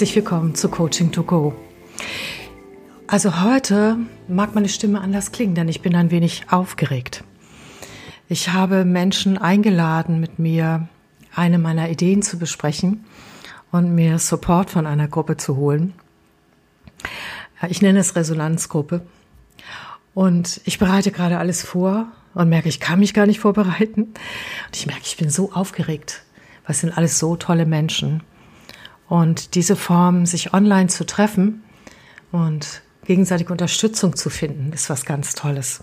Herzlich willkommen zu Coaching to Go. Also heute mag meine Stimme anders klingen, denn ich bin ein wenig aufgeregt. Ich habe Menschen eingeladen, mit mir eine meiner Ideen zu besprechen und mir Support von einer Gruppe zu holen. Ich nenne es Resonanzgruppe. Und ich bereite gerade alles vor und merke, ich kann mich gar nicht vorbereiten. Und ich merke, ich bin so aufgeregt, es sind alles so tolle Menschen. Und diese Form, sich online zu treffen und gegenseitig Unterstützung zu finden, ist was ganz Tolles.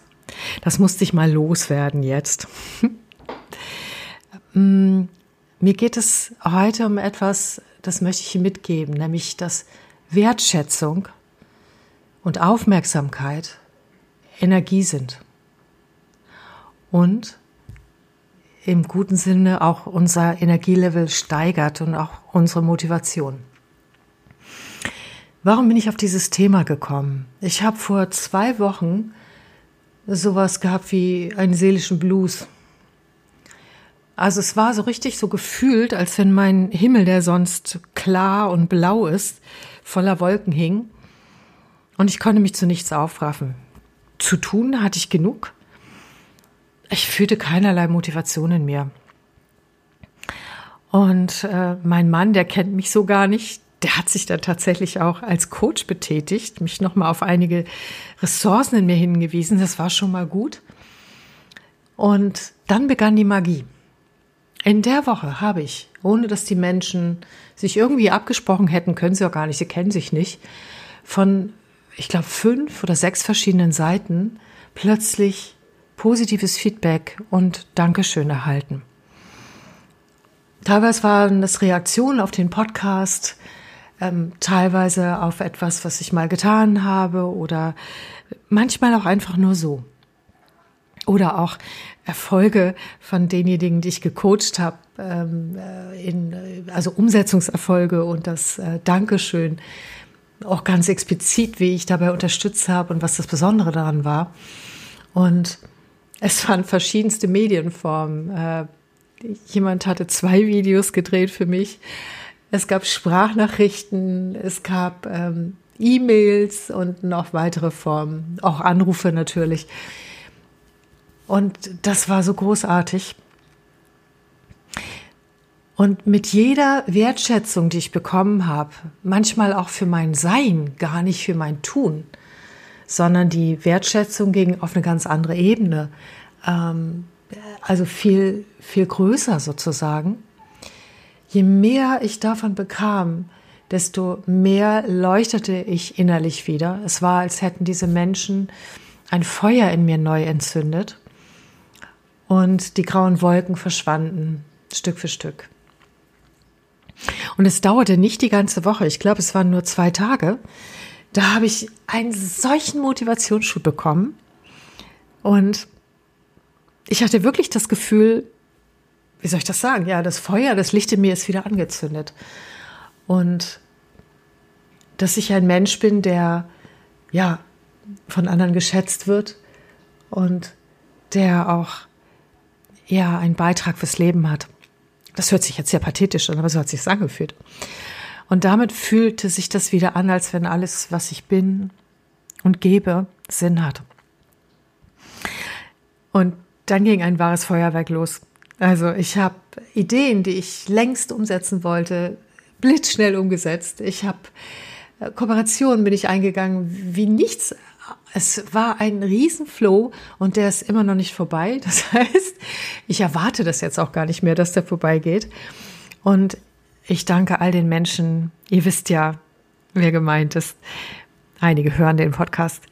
Das musste ich mal loswerden jetzt. Mm, mir geht es heute um etwas, das möchte ich mitgeben, nämlich dass Wertschätzung und Aufmerksamkeit Energie sind. Und im guten Sinne auch unser Energielevel steigert und auch unsere Motivation. Warum bin ich auf dieses Thema gekommen? Ich habe vor zwei Wochen sowas gehabt wie einen seelischen Blues. Also es war so richtig so gefühlt, als wenn mein Himmel, der sonst klar und blau ist, voller Wolken hing. Und ich konnte mich zu nichts aufraffen. Zu tun hatte ich genug, ich fühlte keinerlei Motivation in mir. Und äh, mein Mann, der kennt mich so gar nicht, der hat sich dann tatsächlich auch als Coach betätigt, mich nochmal auf einige Ressourcen in mir hingewiesen. Das war schon mal gut. Und dann begann die Magie. In der Woche habe ich, ohne dass die Menschen sich irgendwie abgesprochen hätten, können sie auch gar nicht, sie kennen sich nicht, von, ich glaube, fünf oder sechs verschiedenen Seiten plötzlich positives Feedback und Dankeschön erhalten. Teilweise waren das Reaktionen auf den Podcast, ähm, teilweise auf etwas, was ich mal getan habe oder manchmal auch einfach nur so. Oder auch Erfolge von denjenigen, die ich gecoacht habe, ähm, äh, in, also Umsetzungserfolge und das äh, Dankeschön, auch ganz explizit, wie ich dabei unterstützt habe und was das Besondere daran war. Und es waren verschiedenste Medienformen. Äh, jemand hatte zwei Videos gedreht für mich. Es gab Sprachnachrichten, es gab ähm, E-Mails und noch weitere Formen, auch Anrufe natürlich. Und das war so großartig. Und mit jeder Wertschätzung, die ich bekommen habe, manchmal auch für mein Sein, gar nicht für mein Tun, sondern die Wertschätzung ging auf eine ganz andere Ebene. Ähm, also viel, viel größer sozusagen. Je mehr ich davon bekam, desto mehr leuchtete ich innerlich wieder. Es war, als hätten diese Menschen ein Feuer in mir neu entzündet und die grauen Wolken verschwanden Stück für Stück. Und es dauerte nicht die ganze Woche, ich glaube, es waren nur zwei Tage, da habe ich einen solchen Motivationsschub bekommen. Und ich hatte wirklich das Gefühl, wie soll ich das sagen? Ja, das Feuer, das Licht in mir ist wieder angezündet. Und dass ich ein Mensch bin, der ja von anderen geschätzt wird und der auch ja einen Beitrag fürs Leben hat. Das hört sich jetzt sehr pathetisch an, aber so hat sich angefühlt. Und damit fühlte sich das wieder an, als wenn alles, was ich bin und gebe, Sinn hat. Und dann ging ein wahres Feuerwerk los. Also ich habe Ideen, die ich längst umsetzen wollte, blitzschnell umgesetzt. Ich habe äh, Kooperationen bin ich eingegangen wie nichts. Es war ein Riesenflow und der ist immer noch nicht vorbei. Das heißt, ich erwarte das jetzt auch gar nicht mehr, dass der vorbeigeht. Und ich danke all den Menschen. Ihr wisst ja, wer gemeint ist. Einige hören den Podcast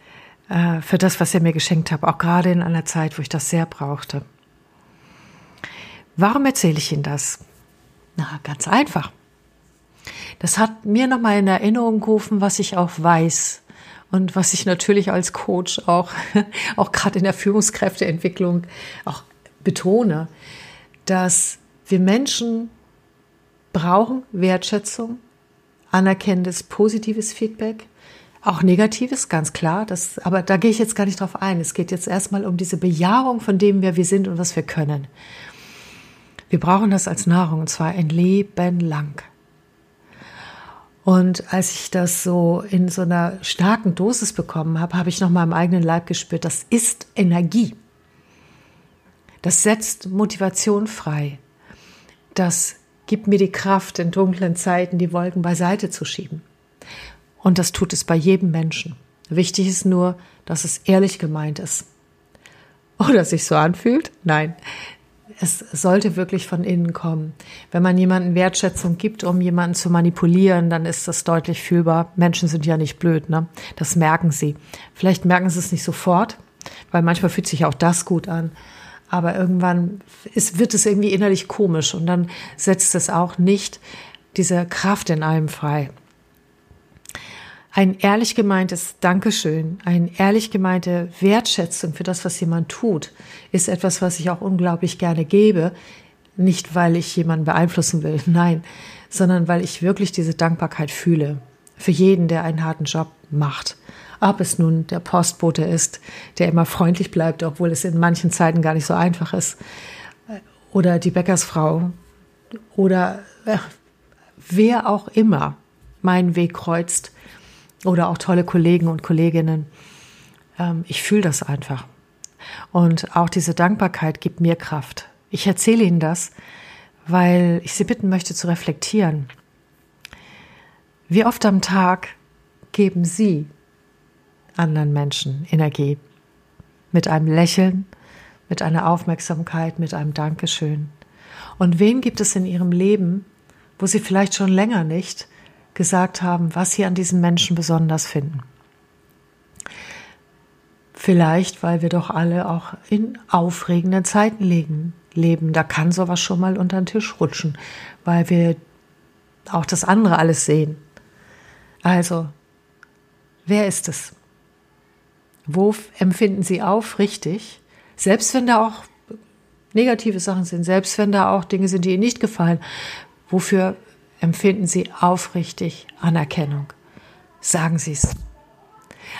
äh, für das, was ihr mir geschenkt habt, auch gerade in einer Zeit, wo ich das sehr brauchte. Warum erzähle ich Ihnen das? Na, ganz einfach. Das hat mir nochmal in Erinnerung gerufen, was ich auch weiß und was ich natürlich als Coach auch, auch gerade in der Führungskräfteentwicklung auch betone, dass wir Menschen brauchen Wertschätzung, anerkennendes, positives Feedback, auch negatives, ganz klar. Das, aber da gehe ich jetzt gar nicht drauf ein. Es geht jetzt erstmal um diese Bejahung von dem, wer wir sind und was wir können. Wir brauchen das als Nahrung und zwar ein Leben lang. Und als ich das so in so einer starken Dosis bekommen habe, habe ich noch mal im eigenen Leib gespürt, das ist Energie. Das setzt Motivation frei. Das gibt mir die Kraft, in dunklen Zeiten die Wolken beiseite zu schieben. Und das tut es bei jedem Menschen. Wichtig ist nur, dass es ehrlich gemeint ist. Oder sich so anfühlt? Nein. Es sollte wirklich von innen kommen. Wenn man jemanden Wertschätzung gibt, um jemanden zu manipulieren, dann ist das deutlich fühlbar. Menschen sind ja nicht blöd, ne? Das merken sie. Vielleicht merken sie es nicht sofort, weil manchmal fühlt sich auch das gut an. Aber irgendwann ist, wird es irgendwie innerlich komisch und dann setzt es auch nicht diese Kraft in einem frei. Ein ehrlich gemeintes Dankeschön, eine ehrlich gemeinte Wertschätzung für das, was jemand tut, ist etwas, was ich auch unglaublich gerne gebe. Nicht, weil ich jemanden beeinflussen will, nein, sondern weil ich wirklich diese Dankbarkeit fühle. Für jeden, der einen harten Job macht. Ob es nun der Postbote ist, der immer freundlich bleibt, obwohl es in manchen Zeiten gar nicht so einfach ist. Oder die Bäckersfrau. Oder äh, wer auch immer meinen Weg kreuzt oder auch tolle Kollegen und Kolleginnen. Ähm, ich fühle das einfach. Und auch diese Dankbarkeit gibt mir Kraft. Ich erzähle Ihnen das, weil ich Sie bitten möchte zu reflektieren. Wie oft am Tag geben Sie anderen Menschen Energie? Mit einem Lächeln, mit einer Aufmerksamkeit, mit einem Dankeschön. Und wen gibt es in Ihrem Leben, wo Sie vielleicht schon länger nicht gesagt haben, was sie an diesem Menschen besonders finden. Vielleicht, weil wir doch alle auch in aufregenden Zeiten leben. leben. Da kann sowas schon mal unter den Tisch rutschen, weil wir auch das andere alles sehen. Also, wer ist es? Wo empfinden Sie aufrichtig? Selbst wenn da auch negative Sachen sind, selbst wenn da auch Dinge sind, die Ihnen nicht gefallen, wofür empfinden Sie aufrichtig Anerkennung. Sagen Sie es.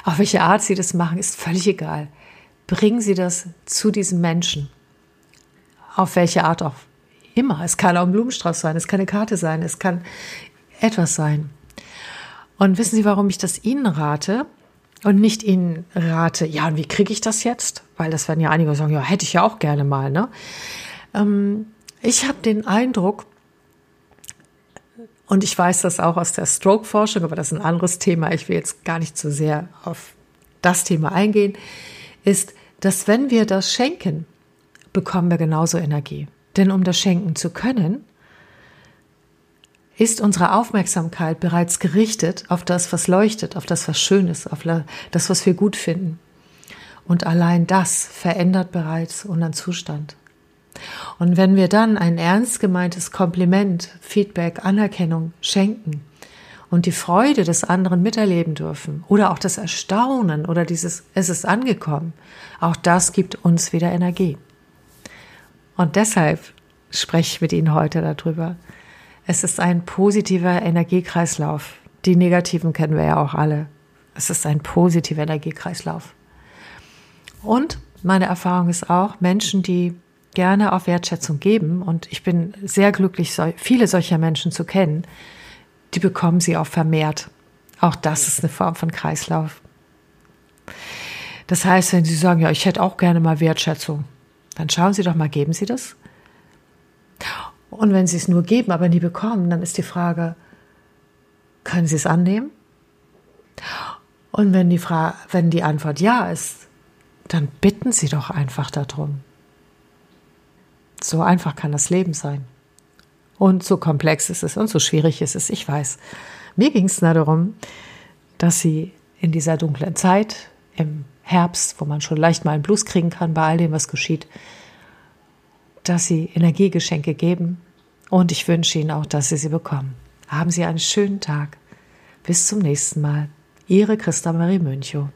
Auf welche Art Sie das machen, ist völlig egal. Bringen Sie das zu diesem Menschen. Auf welche Art auch immer. Es kann auch ein Blumenstrauß sein, es kann eine Karte sein, es kann etwas sein. Und wissen Sie, warum ich das Ihnen rate und nicht Ihnen rate, ja, und wie kriege ich das jetzt? Weil das werden ja einige sagen, ja, hätte ich ja auch gerne mal. Ne? Ähm, ich habe den Eindruck, und ich weiß das auch aus der Stroke-Forschung, aber das ist ein anderes Thema. Ich will jetzt gar nicht so sehr auf das Thema eingehen, ist, dass wenn wir das schenken, bekommen wir genauso Energie. Denn um das schenken zu können, ist unsere Aufmerksamkeit bereits gerichtet auf das, was leuchtet, auf das, was schön ist, auf das, was wir gut finden. Und allein das verändert bereits unseren Zustand. Und wenn wir dann ein ernst gemeintes Kompliment, Feedback, Anerkennung schenken und die Freude des anderen miterleben dürfen oder auch das Erstaunen oder dieses es ist angekommen, auch das gibt uns wieder Energie. Und deshalb spreche ich mit Ihnen heute darüber. Es ist ein positiver Energiekreislauf. Die negativen kennen wir ja auch alle. Es ist ein positiver Energiekreislauf. Und meine Erfahrung ist auch, Menschen, die gerne auf Wertschätzung geben und ich bin sehr glücklich, viele solcher Menschen zu kennen, die bekommen sie auch vermehrt. Auch das ist eine Form von Kreislauf. Das heißt, wenn Sie sagen, ja, ich hätte auch gerne mal Wertschätzung, dann schauen Sie doch mal, geben Sie das? Und wenn Sie es nur geben, aber nie bekommen, dann ist die Frage, können Sie es annehmen? Und wenn die, Frage, wenn die Antwort ja ist, dann bitten Sie doch einfach darum. So einfach kann das Leben sein. Und so komplex ist es und so schwierig ist es, ich weiß. Mir ging es nur darum, dass sie in dieser dunklen Zeit, im Herbst, wo man schon leicht mal einen Blues kriegen kann bei all dem, was geschieht, dass sie Energiegeschenke geben und ich wünsche Ihnen auch, dass Sie sie bekommen. Haben Sie einen schönen Tag. Bis zum nächsten Mal. Ihre Christa Marie Mönchow.